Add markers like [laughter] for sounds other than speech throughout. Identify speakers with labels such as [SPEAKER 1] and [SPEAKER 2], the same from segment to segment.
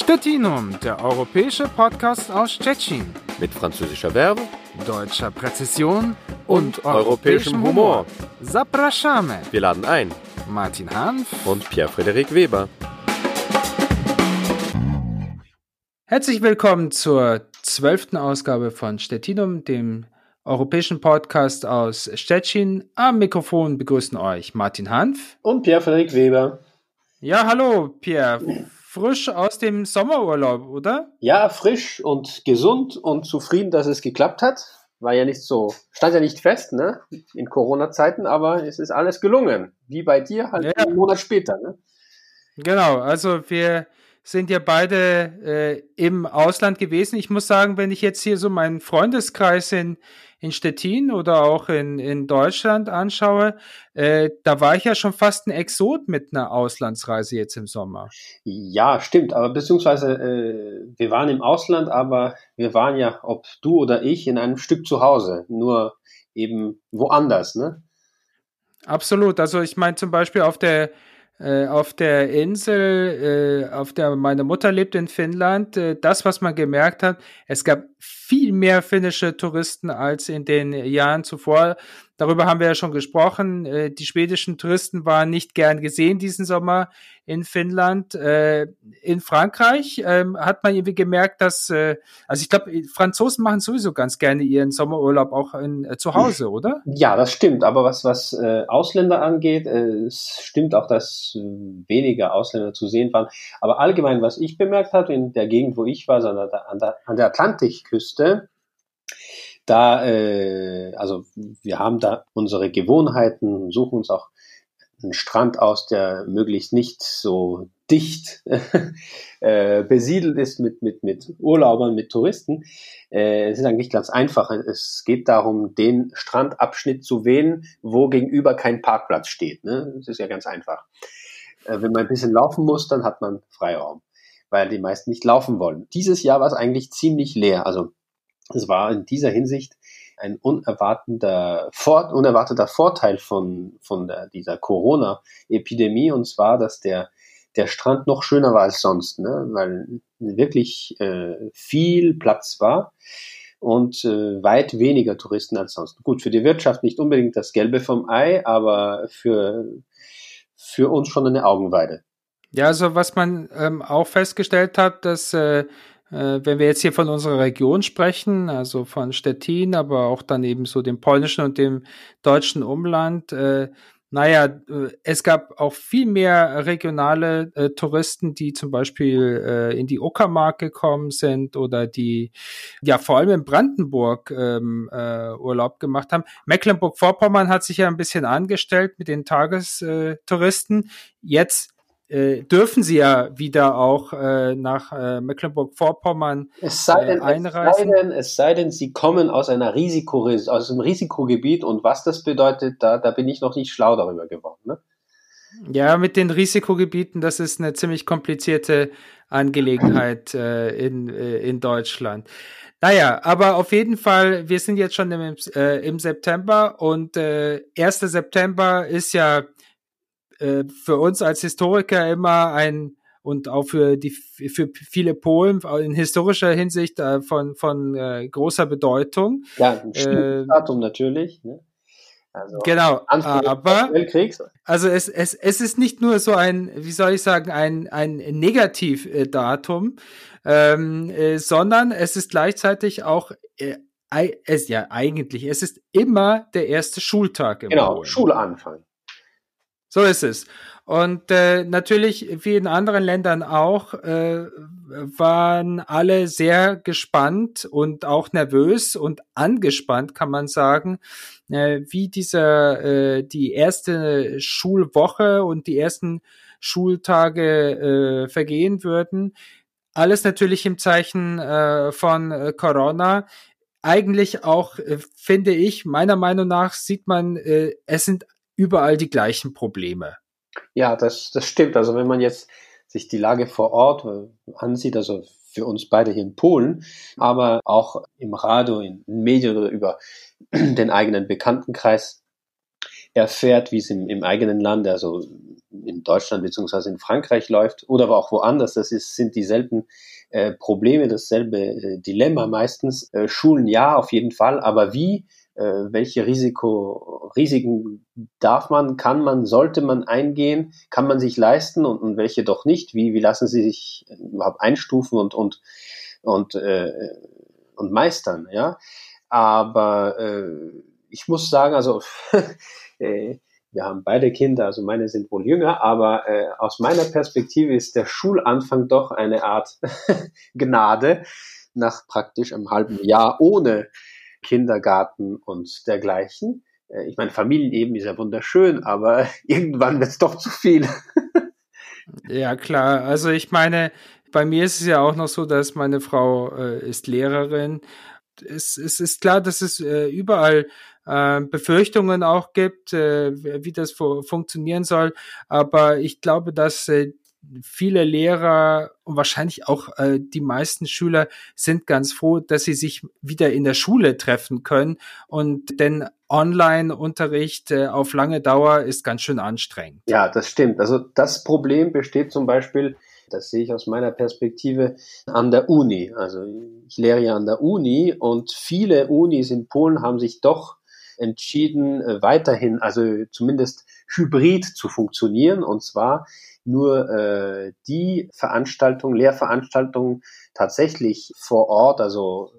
[SPEAKER 1] Stettinum, der europäische Podcast aus Stettin.
[SPEAKER 2] Mit französischer Verbe,
[SPEAKER 1] deutscher Präzision und,
[SPEAKER 2] und europäischem Humor.
[SPEAKER 1] Zapraszamy.
[SPEAKER 2] Wir laden ein.
[SPEAKER 1] Martin Hanf
[SPEAKER 2] und Pierre-Frederik Weber.
[SPEAKER 1] Herzlich willkommen zur zwölften Ausgabe von Stettinum, dem europäischen Podcast aus Stettin. Am Mikrofon begrüßen euch Martin Hanf
[SPEAKER 3] und Pierre-Frederik Weber.
[SPEAKER 1] Ja, hallo Pierre. Frisch aus dem Sommerurlaub, oder?
[SPEAKER 3] Ja, frisch und gesund und zufrieden, dass es geklappt hat. War ja nicht so, stand ja nicht fest, ne? In Corona-Zeiten, aber es ist alles gelungen. Wie bei dir, halt ja. einen Monat später, ne?
[SPEAKER 1] Genau, also wir sind ja beide äh, im Ausland gewesen. Ich muss sagen, wenn ich jetzt hier so meinen Freundeskreis in, in Stettin oder auch in, in Deutschland anschaue, äh, da war ich ja schon fast ein Exot mit einer Auslandsreise jetzt im Sommer.
[SPEAKER 3] Ja, stimmt, aber beziehungsweise äh, wir waren im Ausland, aber wir waren ja, ob du oder ich, in einem Stück zu Hause, nur eben woanders, ne?
[SPEAKER 1] Absolut. Also ich meine zum Beispiel auf der auf der Insel, äh, auf der meine Mutter lebt in Finnland, äh, das, was man gemerkt hat, es gab viel mehr finnische Touristen als in den Jahren zuvor. Darüber haben wir ja schon gesprochen. Äh, die schwedischen Touristen waren nicht gern gesehen diesen Sommer in Finnland. Äh, in Frankreich ähm, hat man irgendwie gemerkt, dass, äh, also ich glaube, Franzosen machen sowieso ganz gerne ihren Sommerurlaub auch in, zu Hause, oder?
[SPEAKER 3] Ja, das stimmt. Aber was, was Ausländer angeht, es stimmt auch, dass weniger Ausländer zu sehen waren. Aber allgemein, was ich bemerkt habe in der Gegend, wo ich war, also an der, an der, an Atlantikküste, da, äh, also wir haben da unsere Gewohnheiten, suchen uns auch einen Strand aus, der möglichst nicht so dicht [laughs] äh, besiedelt ist mit, mit, mit Urlaubern, mit Touristen. Äh, es ist eigentlich ganz einfach. Es geht darum, den Strandabschnitt zu wählen, wo gegenüber kein Parkplatz steht. Ne? Das ist ja ganz einfach. Äh, wenn man ein bisschen laufen muss, dann hat man Freiraum, weil die meisten nicht laufen wollen. Dieses Jahr war es eigentlich ziemlich leer. Also es war in dieser Hinsicht ein unerwarteter, Vor unerwarteter Vorteil von, von der, dieser Corona-Epidemie und zwar, dass der, der Strand noch schöner war als sonst, ne? weil wirklich äh, viel Platz war und äh, weit weniger Touristen als sonst. Gut, für die Wirtschaft nicht unbedingt das Gelbe vom Ei, aber für, für uns schon eine Augenweide.
[SPEAKER 1] Ja, also was man ähm, auch festgestellt hat, dass äh, äh, wenn wir jetzt hier von unserer Region sprechen, also von Stettin, aber auch dann eben so dem polnischen und dem deutschen Umland, äh, naja, äh, es gab auch viel mehr regionale äh, Touristen, die zum Beispiel äh, in die Uckermark gekommen sind oder die ja vor allem in Brandenburg ähm, äh, Urlaub gemacht haben. Mecklenburg-Vorpommern hat sich ja ein bisschen angestellt mit den Tagestouristen. Jetzt äh, dürfen sie ja wieder auch äh, nach äh, Mecklenburg-Vorpommern
[SPEAKER 3] denn, einreisen. Es sei, denn, es sei denn, sie kommen aus einer Risiko aus einem Risikogebiet und was das bedeutet, da, da bin ich noch nicht schlau darüber geworden. Ne?
[SPEAKER 1] Ja, mit den Risikogebieten, das ist eine ziemlich komplizierte Angelegenheit äh, in, äh, in Deutschland. Naja, aber auf jeden Fall, wir sind jetzt schon im, äh, im September und äh, 1. September ist ja äh, für uns als Historiker immer ein und auch für die für viele Polen in historischer Hinsicht äh, von von äh, großer Bedeutung.
[SPEAKER 3] Ja, ein äh, Datum natürlich. Ne?
[SPEAKER 1] Also genau, aber also es, es, es ist nicht nur so ein, wie soll ich sagen, ein, ein Negativdatum, ähm, äh, sondern es ist gleichzeitig auch äh, es ja eigentlich, es ist immer der erste Schultag
[SPEAKER 3] im Genau, Polen. Schulanfang.
[SPEAKER 1] So ist es. Und äh, natürlich, wie in anderen Ländern auch, äh, waren alle sehr gespannt und auch nervös und angespannt, kann man sagen, äh, wie dieser äh, die erste Schulwoche und die ersten Schultage äh, vergehen würden. Alles natürlich im Zeichen äh, von äh, Corona eigentlich auch, äh, finde ich, meiner Meinung nach sieht man, äh, es sind überall die gleichen Probleme.
[SPEAKER 3] Ja, das, das stimmt. Also wenn man jetzt sich die Lage vor Ort äh, ansieht, also für uns beide hier in Polen, aber auch im Radio, in Medien oder über [clears throat] den eigenen Bekanntenkreis erfährt, wie es im, im eigenen Land, also in Deutschland beziehungsweise in Frankreich läuft oder auch woanders. Das ist, sind dieselben äh, Probleme, dasselbe äh, Dilemma meistens. Äh, Schulen ja, auf jeden Fall, aber wie? Äh, welche Risiko, Risiken darf man, kann man, sollte man eingehen, kann man sich leisten und, und welche doch nicht? Wie, wie lassen sie sich überhaupt einstufen und, und, und, äh, und meistern? Ja, aber äh, ich muss sagen, also [laughs] äh, wir haben beide Kinder, also meine sind wohl jünger, aber äh, aus meiner Perspektive ist der Schulanfang doch eine Art [laughs] Gnade nach praktisch einem halben Jahr ohne Kindergarten und dergleichen. Äh, ich meine, Familienleben ist ja wunderschön, aber [laughs] irgendwann wird es doch zu viel.
[SPEAKER 1] ja, klar. Also ich meine, bei mir ist es ja auch noch so, dass meine Frau äh, ist Lehrerin. Es, es ist klar, dass es äh, überall äh, Befürchtungen auch gibt, äh, wie das fu funktionieren soll. Aber ich glaube, dass äh, viele Lehrer und wahrscheinlich auch äh, die meisten Schüler sind ganz froh, dass sie sich wieder in der Schule treffen können. Und denn Online-Unterricht äh, auf lange Dauer ist ganz schön anstrengend.
[SPEAKER 3] Ja, das stimmt. Also das Problem besteht zum Beispiel, das sehe ich aus meiner Perspektive an der Uni. Also ich lehre ja an der Uni und viele Unis in Polen haben sich doch entschieden, äh, weiterhin, also zumindest hybrid zu funktionieren. Und zwar nur äh, die Veranstaltungen, Lehrveranstaltungen tatsächlich vor Ort, also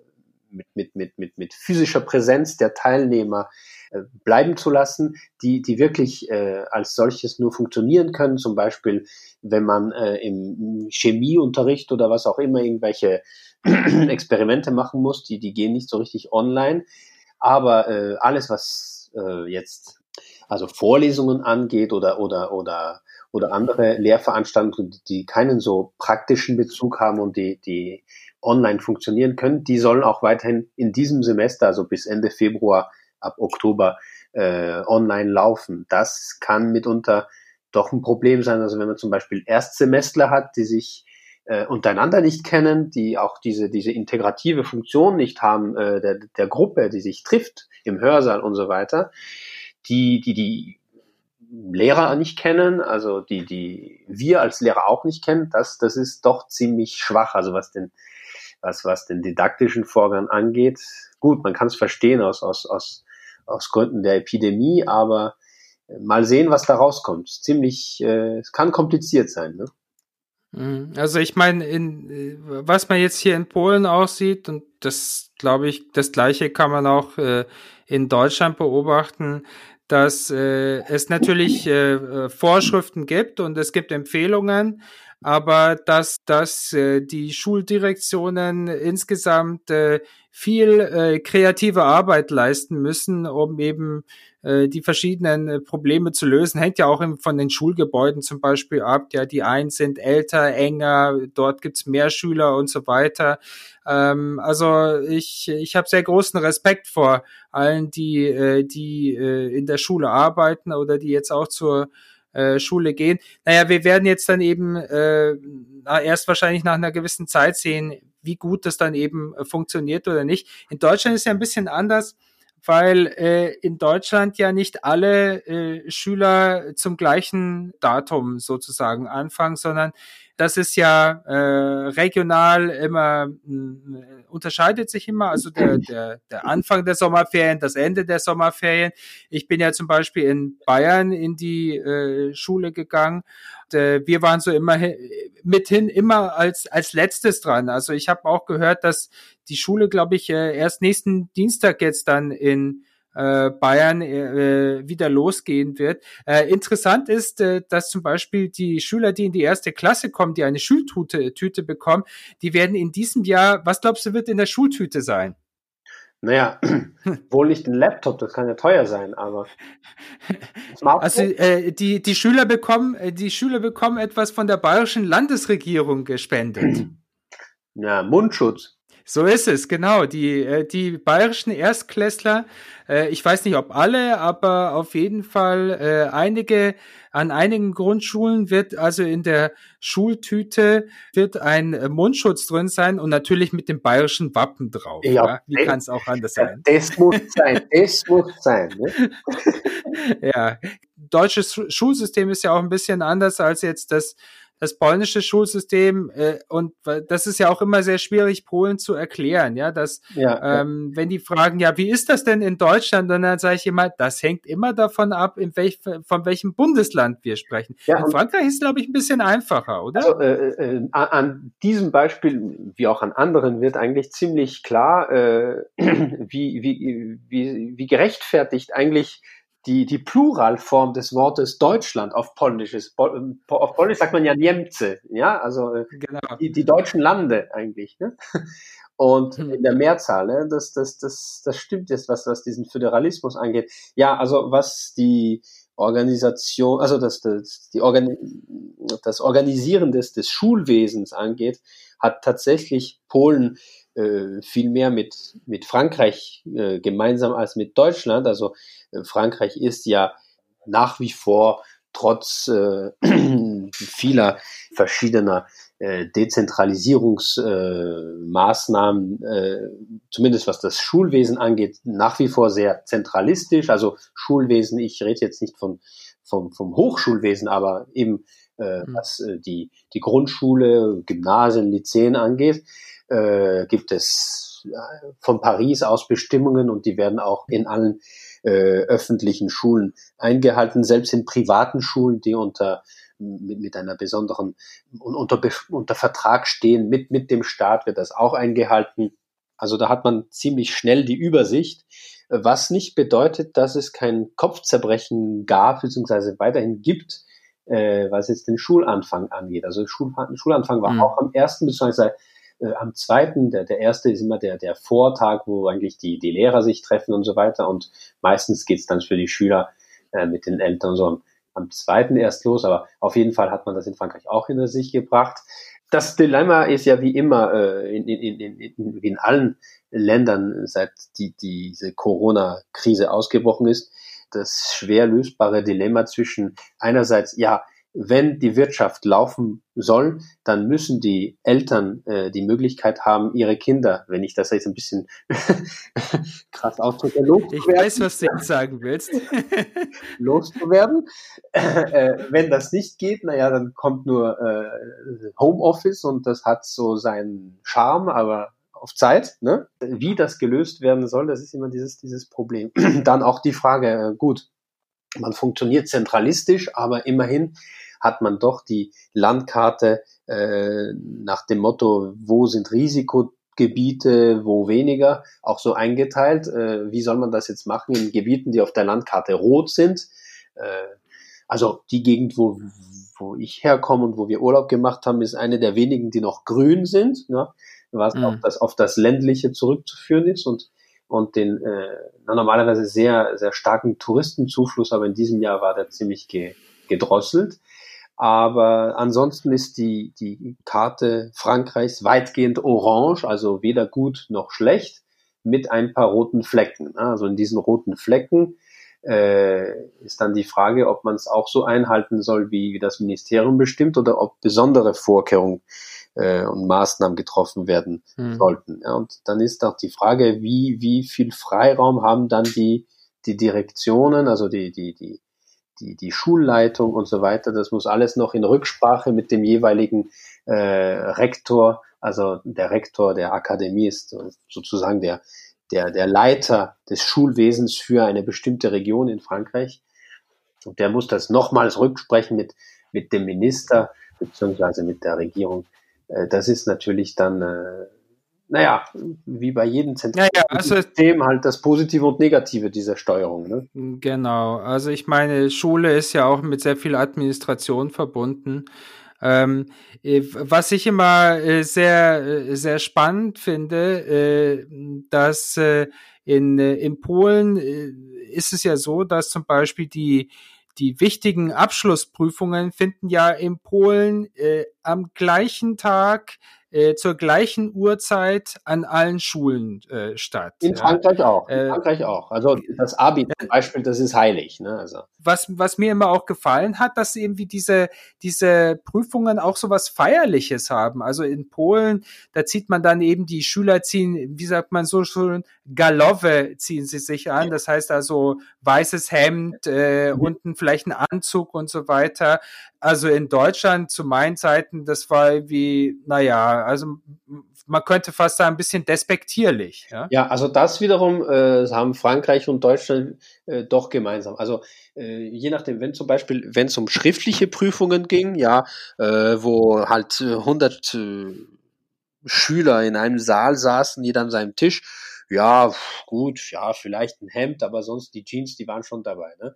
[SPEAKER 3] mit, mit, mit, mit, mit physischer Präsenz der Teilnehmer äh, bleiben zu lassen, die, die wirklich äh, als solches nur funktionieren können. Zum Beispiel, wenn man äh, im Chemieunterricht oder was auch immer irgendwelche [clears throat] Experimente machen muss, die, die gehen nicht so richtig online. Aber äh, alles, was äh, jetzt also Vorlesungen angeht oder oder oder oder andere Lehrveranstaltungen, die keinen so praktischen Bezug haben und die die online funktionieren können, die sollen auch weiterhin in diesem Semester, also bis Ende Februar, ab Oktober äh, online laufen. Das kann mitunter doch ein Problem sein. Also wenn man zum Beispiel Erstsemestler hat, die sich äh, untereinander nicht kennen, die auch diese, diese integrative Funktion nicht haben, äh, der, der Gruppe, die sich trifft im Hörsaal und so weiter, die, die, die Lehrer nicht kennen, also die, die wir als Lehrer auch nicht kennen, das, das ist doch ziemlich schwach, also was den, was, was den didaktischen Vorgang angeht. Gut, man kann es verstehen aus, aus, aus, aus Gründen der Epidemie, aber mal sehen, was da rauskommt. Ziemlich, äh, es kann kompliziert sein. Ne?
[SPEAKER 1] Mhm. Also ich meine, in, äh, was man jetzt hier in Polen aussieht, und das glaube ich, das gleiche kann man auch äh, in Deutschland beobachten, dass äh, es natürlich äh, äh Vorschriften gibt und es gibt Empfehlungen, aber dass, dass äh, die Schuldirektionen insgesamt äh, viel äh, kreative Arbeit leisten müssen, um eben äh, die verschiedenen äh, Probleme zu lösen. Hängt ja auch von den Schulgebäuden zum Beispiel ab. Ja, die einen sind älter, enger, dort gibt's mehr Schüler und so weiter. Ähm, also ich, ich habe sehr großen Respekt vor allen, die, äh, die äh, in der Schule arbeiten oder die jetzt auch zur äh, Schule gehen. Naja, wir werden jetzt dann eben äh, erst wahrscheinlich nach einer gewissen Zeit sehen, wie gut das dann eben äh, funktioniert oder nicht. In Deutschland ist ja ein bisschen anders weil äh, in Deutschland ja nicht alle äh, Schüler zum gleichen Datum sozusagen anfangen, sondern das ist ja äh, regional immer äh, unterscheidet sich immer, also der, der, der Anfang der Sommerferien, das Ende der Sommerferien. Ich bin ja zum Beispiel in Bayern in die äh, Schule gegangen. Und, äh, wir waren so immer mithin immer als als letztes dran. Also ich habe auch gehört, dass die Schule, glaube ich, äh, erst nächsten Dienstag jetzt dann in äh, Bayern äh, wieder losgehen wird. Äh, interessant ist, äh, dass zum Beispiel die Schüler, die in die erste Klasse kommen, die eine Schultüte Tüte bekommen, die werden in diesem Jahr, was glaubst du, wird in der Schultüte sein?
[SPEAKER 3] Naja, [laughs] wohl nicht ein Laptop, das kann ja teuer sein, aber?
[SPEAKER 1] Also äh, die, die Schüler bekommen, äh, die Schüler bekommen etwas von der bayerischen Landesregierung gespendet. [clears throat]
[SPEAKER 3] Ja, Mundschutz.
[SPEAKER 1] So ist es, genau. Die, äh, die bayerischen Erstklässler, äh, ich weiß nicht, ob alle, aber auf jeden Fall äh, einige, an einigen Grundschulen wird also in der Schultüte wird ein Mundschutz drin sein und natürlich mit dem bayerischen Wappen drauf. Ja, ja? Wie kann es auch anders sein?
[SPEAKER 3] Das muss sein, das muss sein. Ne? [laughs]
[SPEAKER 1] ja, deutsches Schulsystem ist ja auch ein bisschen anders als jetzt das das polnische Schulsystem äh, und das ist ja auch immer sehr schwierig, Polen zu erklären, ja, dass ja, ähm, wenn die fragen, ja, wie ist das denn in Deutschland, und dann sage ich immer, das hängt immer davon ab, in welch, von welchem Bundesland wir sprechen. Ja, in Frankreich ist, glaube ich, ein bisschen einfacher, oder?
[SPEAKER 3] Also, äh, äh, an diesem Beispiel, wie auch an anderen, wird eigentlich ziemlich klar, äh, [clears throat] wie, wie, wie, wie gerechtfertigt eigentlich die, die Pluralform des Wortes Deutschland auf Polnisch ist. Auf Polnisch sagt man ja Niemce, ja, also äh, genau. die, die deutschen Lande eigentlich. Ne? [laughs] Und hm. in der Mehrzahl, ne? das, das, das, das stimmt jetzt, was, was diesen Föderalismus angeht. Ja, also was die Organisation, also das, das, die Organ das Organisieren des, des Schulwesens angeht, hat tatsächlich Polen äh, viel mehr mit, mit Frankreich äh, gemeinsam als mit Deutschland. Also äh, Frankreich ist ja nach wie vor trotz äh, [clears throat] vieler verschiedener äh, Dezentralisierungsmaßnahmen, zumindest was das Schulwesen angeht, nach wie vor sehr zentralistisch. Also Schulwesen, ich rede jetzt nicht von, vom, vom Hochschulwesen, aber eben mhm. was die, die Grundschule, Gymnasien, Lyceen angeht, äh, gibt es von Paris aus Bestimmungen und die werden auch in allen äh, öffentlichen Schulen eingehalten, selbst in privaten Schulen, die unter mit, mit einer besonderen unter, unter Vertrag stehen mit mit dem Staat wird das auch eingehalten. Also da hat man ziemlich schnell die Übersicht, was nicht bedeutet, dass es kein Kopfzerbrechen gab bzw. weiterhin gibt, äh, was jetzt den Schulanfang angeht. Also Schul Schulanfang war mhm. auch am ersten bzw äh, am zweiten, der, der erste ist immer der, der Vortag, wo eigentlich die, die Lehrer sich treffen und so weiter. Und meistens geht's dann für die Schüler äh, mit den Eltern so am, am zweiten erst los. Aber auf jeden Fall hat man das in Frankreich auch hinter sich gebracht. Das Dilemma ist ja wie immer äh, in, in, in, in, in allen Ländern, seit die, diese Corona-Krise ausgebrochen ist, das schwer lösbare Dilemma zwischen einerseits, ja, wenn die Wirtschaft laufen soll, dann müssen die Eltern äh, die Möglichkeit haben, ihre Kinder, wenn ich das jetzt ein bisschen [laughs] krass ausdrücke,
[SPEAKER 1] loszuwerden. Ich weiß, was du jetzt sagen willst. [laughs]
[SPEAKER 3] loszuwerden. Äh, wenn das nicht geht, naja, dann kommt nur äh, Homeoffice und das hat so seinen Charme, aber auf Zeit. Ne? Wie das gelöst werden soll, das ist immer dieses, dieses Problem. [clears throat] dann auch die Frage, äh, gut, man funktioniert zentralistisch, aber immerhin hat man doch die Landkarte äh, nach dem Motto, wo sind Risikogebiete, wo weniger, auch so eingeteilt. Äh, wie soll man das jetzt machen in Gebieten, die auf der Landkarte rot sind? Äh, also die Gegend, wo, wo ich herkomme und wo wir Urlaub gemacht haben, ist eine der wenigen, die noch grün sind, ne? was mhm. auf, das, auf das ländliche zurückzuführen ist und und den äh, normalerweise sehr sehr starken Touristenzufluss, aber in diesem Jahr war der ziemlich ge, gedrosselt. Aber ansonsten ist die, die Karte Frankreichs weitgehend orange, also weder gut noch schlecht, mit ein paar roten Flecken. Also in diesen roten Flecken äh, ist dann die Frage, ob man es auch so einhalten soll, wie das Ministerium bestimmt, oder ob besondere Vorkehrungen äh, und Maßnahmen getroffen werden mhm. sollten. Ja, und dann ist auch die Frage, wie, wie viel Freiraum haben dann die, die Direktionen, also die, die, die die, die Schulleitung und so weiter. Das muss alles noch in Rücksprache mit dem jeweiligen äh, Rektor, also der Rektor der Akademie ist sozusagen der, der, der Leiter des Schulwesens für eine bestimmte Region in Frankreich. Und der muss das nochmals rücksprechen mit, mit dem Minister beziehungsweise mit der Regierung. Äh, das ist natürlich dann äh, naja, wie bei jedem zentralen ja, ja, also, System halt das Positive und Negative dieser Steuerung. Ne?
[SPEAKER 1] Genau, also ich meine, Schule ist ja auch mit sehr viel Administration verbunden. Ähm, äh, was ich immer äh, sehr, sehr spannend finde, äh, dass in, in Polen ist es ja so, dass zum Beispiel die, die wichtigen Abschlussprüfungen finden ja in Polen am gleichen Tag äh, zur gleichen Uhrzeit an allen Schulen äh, statt.
[SPEAKER 3] In Frankreich auch. In äh, Frankreich auch. Also das Abi zum Beispiel, das ist heilig. Ne? Also.
[SPEAKER 1] Was, was mir immer auch gefallen hat, dass irgendwie diese, diese Prüfungen auch so was Feierliches haben. Also in Polen, da zieht man dann eben die Schüler ziehen, wie sagt man so schön, Galowe ziehen sie sich an. Das heißt also weißes Hemd, äh, mhm. unten vielleicht ein Anzug und so weiter. Also in Deutschland zu meinen Zeiten, das war wie, naja, also man könnte fast sagen, ein bisschen despektierlich. Ja,
[SPEAKER 3] ja also das wiederum äh, haben Frankreich und Deutschland äh, doch gemeinsam. Also äh, je nachdem, wenn zum Beispiel, wenn es um schriftliche Prüfungen ging, ja, äh, wo halt 100 äh, Schüler in einem Saal saßen, jeder an seinem Tisch, ja, gut, ja, vielleicht ein Hemd, aber sonst die Jeans, die waren schon dabei. Ne?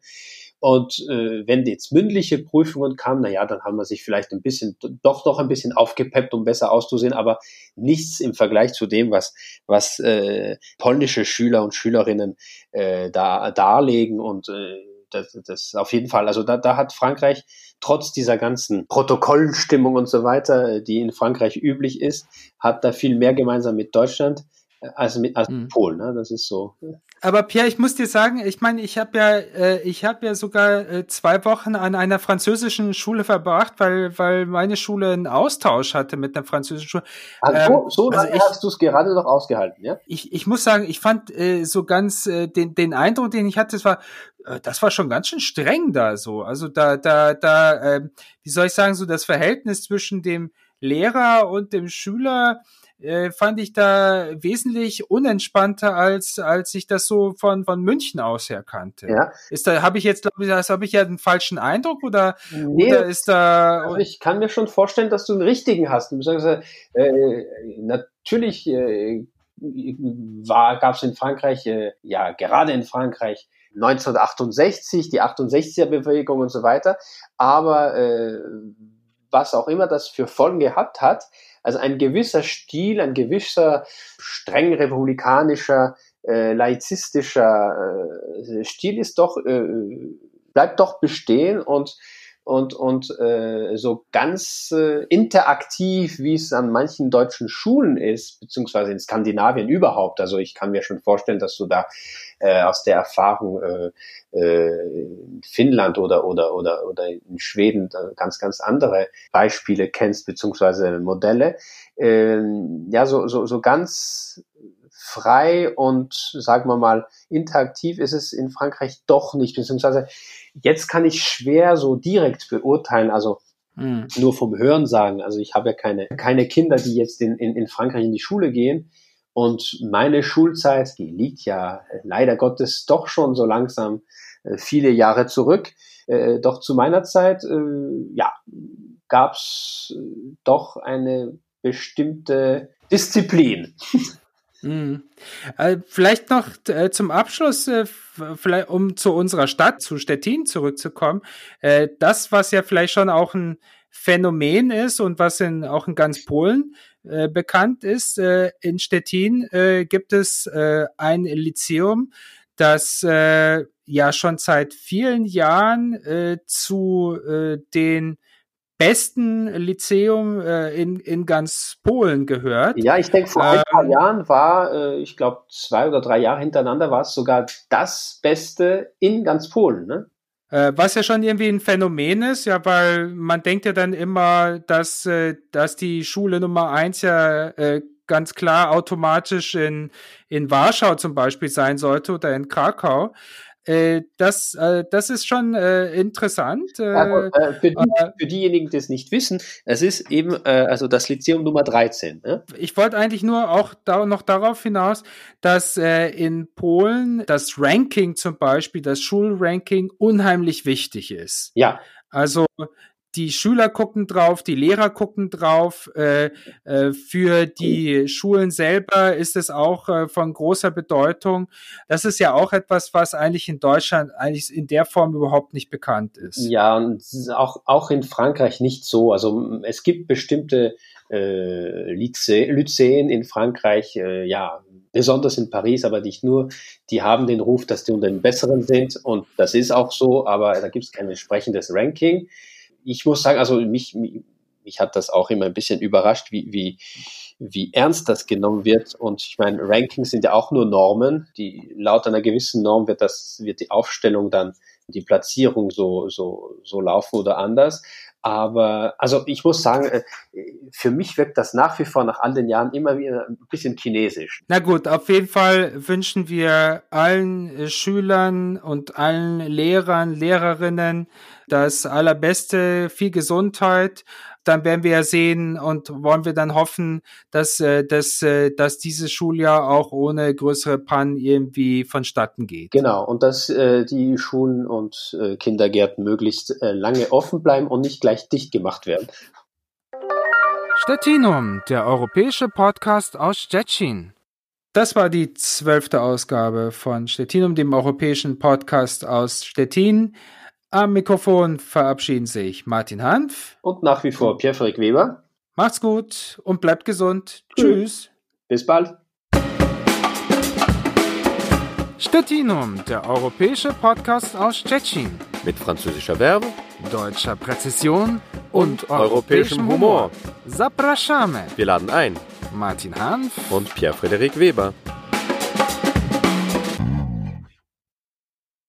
[SPEAKER 3] Und äh, wenn jetzt mündliche Prüfungen kamen, na ja, dann haben wir sich vielleicht ein bisschen, doch noch ein bisschen aufgepeppt, um besser auszusehen, aber nichts im Vergleich zu dem, was, was äh, polnische Schüler und Schülerinnen äh, da darlegen und äh, das, das auf jeden Fall. Also da, da hat Frankreich trotz dieser ganzen Protokollstimmung und so weiter, die in Frankreich üblich ist, hat da viel mehr gemeinsam mit Deutschland als mit als mhm. Polen, ne? Das ist so.
[SPEAKER 1] Aber Pierre, ich muss dir sagen, ich meine, ich habe ja, äh, ich habe ja sogar äh, zwei Wochen an einer französischen Schule verbracht, weil weil meine Schule einen Austausch hatte mit einer französischen Schule.
[SPEAKER 3] Also ähm, so also hast du es gerade noch ausgehalten, ja?
[SPEAKER 1] Ich, ich muss sagen, ich fand äh, so ganz äh, den den Eindruck, den ich hatte, das war äh, das war schon ganz schön streng da so. Also da da da, äh, wie soll ich sagen, so das Verhältnis zwischen dem Lehrer und dem Schüler äh, fand ich da wesentlich unentspannter als als ich das so von von München aus her kannte. Ja. Ist da habe ich jetzt glaube ich, das habe ich ja einen falschen Eindruck oder nee, oder ist da
[SPEAKER 3] also ich kann mir schon vorstellen, dass du einen richtigen hast. Beziehungsweise äh, natürlich äh, war gab es in Frankreich äh, ja gerade in Frankreich 1968 die 68er Bewegung und so weiter, aber äh, was auch immer das für Folgen gehabt hat, also ein gewisser Stil, ein gewisser streng republikanischer, äh, laizistischer äh, Stil ist doch, äh, bleibt doch bestehen und und, und äh, so ganz äh, interaktiv, wie es an manchen deutschen Schulen ist, beziehungsweise in Skandinavien überhaupt. Also ich kann mir schon vorstellen, dass du da äh, aus der Erfahrung äh, äh, in Finnland oder, oder, oder, oder in Schweden ganz, ganz andere Beispiele kennst, beziehungsweise Modelle. Äh, ja, so, so, so ganz frei und sagen wir mal interaktiv ist es in Frankreich doch nicht, beziehungsweise jetzt kann ich schwer so direkt beurteilen, also mhm. nur vom Hören sagen. Also ich habe ja keine, keine Kinder, die jetzt in, in, in Frankreich in die Schule gehen. Und meine Schulzeit, die liegt ja leider Gottes doch schon so langsam äh, viele Jahre zurück. Äh, doch zu meiner Zeit, äh, ja, gab's äh, doch eine bestimmte Disziplin.
[SPEAKER 1] Mhm. Äh, vielleicht noch äh, zum Abschluss, äh, vielleicht um zu unserer Stadt, zu Stettin zurückzukommen. Äh, das, was ja vielleicht schon auch ein Phänomen ist und was in, auch in ganz Polen äh, bekannt ist, äh, in Stettin gibt es ein Lyzeum, das ja schon seit vielen Jahren zu den besten Lyzeum äh, in, in ganz Polen gehört.
[SPEAKER 3] Ja, ich denke, vor ähm, ein paar ähm, Jahren war, äh, ich glaube, zwei oder drei Jahre hintereinander war es sogar das Beste in ganz Polen, ne?
[SPEAKER 1] Äh, was ja schon irgendwie ein Phänomen ist, ja, weil man denkt ja dann immer, dass, äh, dass die Schule Nummer eins ja äh, ganz klar automatisch in, in Warschau zum Beispiel sein sollte oder in Krakau. Äh, das, äh, das ist schon äh, interessant. Äh,
[SPEAKER 3] ja, äh, für, die, für, diejenigen, die es nicht wissen, es ist eben also das Lyzeum Nummer 13. Ne?
[SPEAKER 1] Ich wollte eigentlich nur auch da, noch darauf hinaus, dass in Polen das Ranking zum Beispiel, das Schulranking unheimlich wichtig ist.
[SPEAKER 3] Ja.
[SPEAKER 1] Also die Schüler gucken drauf, die Lehrer gucken drauf. Äh, äh, für die Schulen selber ist es auch äh, von großer Bedeutung. Das ist ja auch etwas, was eigentlich in Deutschland eigentlich in der Form überhaupt nicht bekannt ist.
[SPEAKER 3] Ja, und auch, auch in Frankreich nicht so. Also es gibt bestimmte äh, Lyceen in Frankreich, äh, ja, besonders in Paris, aber nicht nur, die haben den Ruf, dass die unter den Besseren sind und das ist auch so, aber da gibt es kein entsprechendes Ranking ich muss sagen, also mich, mich hat das auch immer ein bisschen überrascht, wie, wie, wie ernst das genommen wird. Und ich meine, Rankings sind ja auch nur Normen. Die, laut einer gewissen Norm wird das, wird die Aufstellung dann, die Platzierung so, so, so laufen oder anders. Aber also ich muss sagen, äh, für mich wirkt das nach wie vor nach all den Jahren immer wieder ein bisschen chinesisch.
[SPEAKER 1] Na gut, auf jeden Fall wünschen wir allen äh, Schülern und allen Lehrern, Lehrerinnen das allerbeste, viel Gesundheit dann werden wir ja sehen und wollen wir dann hoffen, dass, äh, dass, äh, dass dieses Schuljahr auch ohne größere Pannen irgendwie vonstatten geht.
[SPEAKER 3] Genau, und dass äh, die Schulen und äh, Kindergärten möglichst äh, lange offen bleiben und nicht gleich dicht gemacht werden.
[SPEAKER 1] Stettinum, der europäische Podcast aus Stettin. Das war die zwölfte Ausgabe von Stettinum, dem europäischen Podcast aus Stettin. Am Mikrofon verabschieden sich Martin Hanf
[SPEAKER 3] und nach wie vor Pierre-Frick Weber.
[SPEAKER 1] Macht's gut und bleibt gesund. Tschüss.
[SPEAKER 3] Bis bald.
[SPEAKER 1] Stettinum, der europäische Podcast aus Stettin.
[SPEAKER 2] Mit französischer Verbe,
[SPEAKER 1] deutscher Präzision und,
[SPEAKER 2] und europäischem Humor.
[SPEAKER 1] Zapraszamy.
[SPEAKER 2] Wir laden ein.
[SPEAKER 1] Martin Hanf
[SPEAKER 2] und Pierre-Frederik Weber.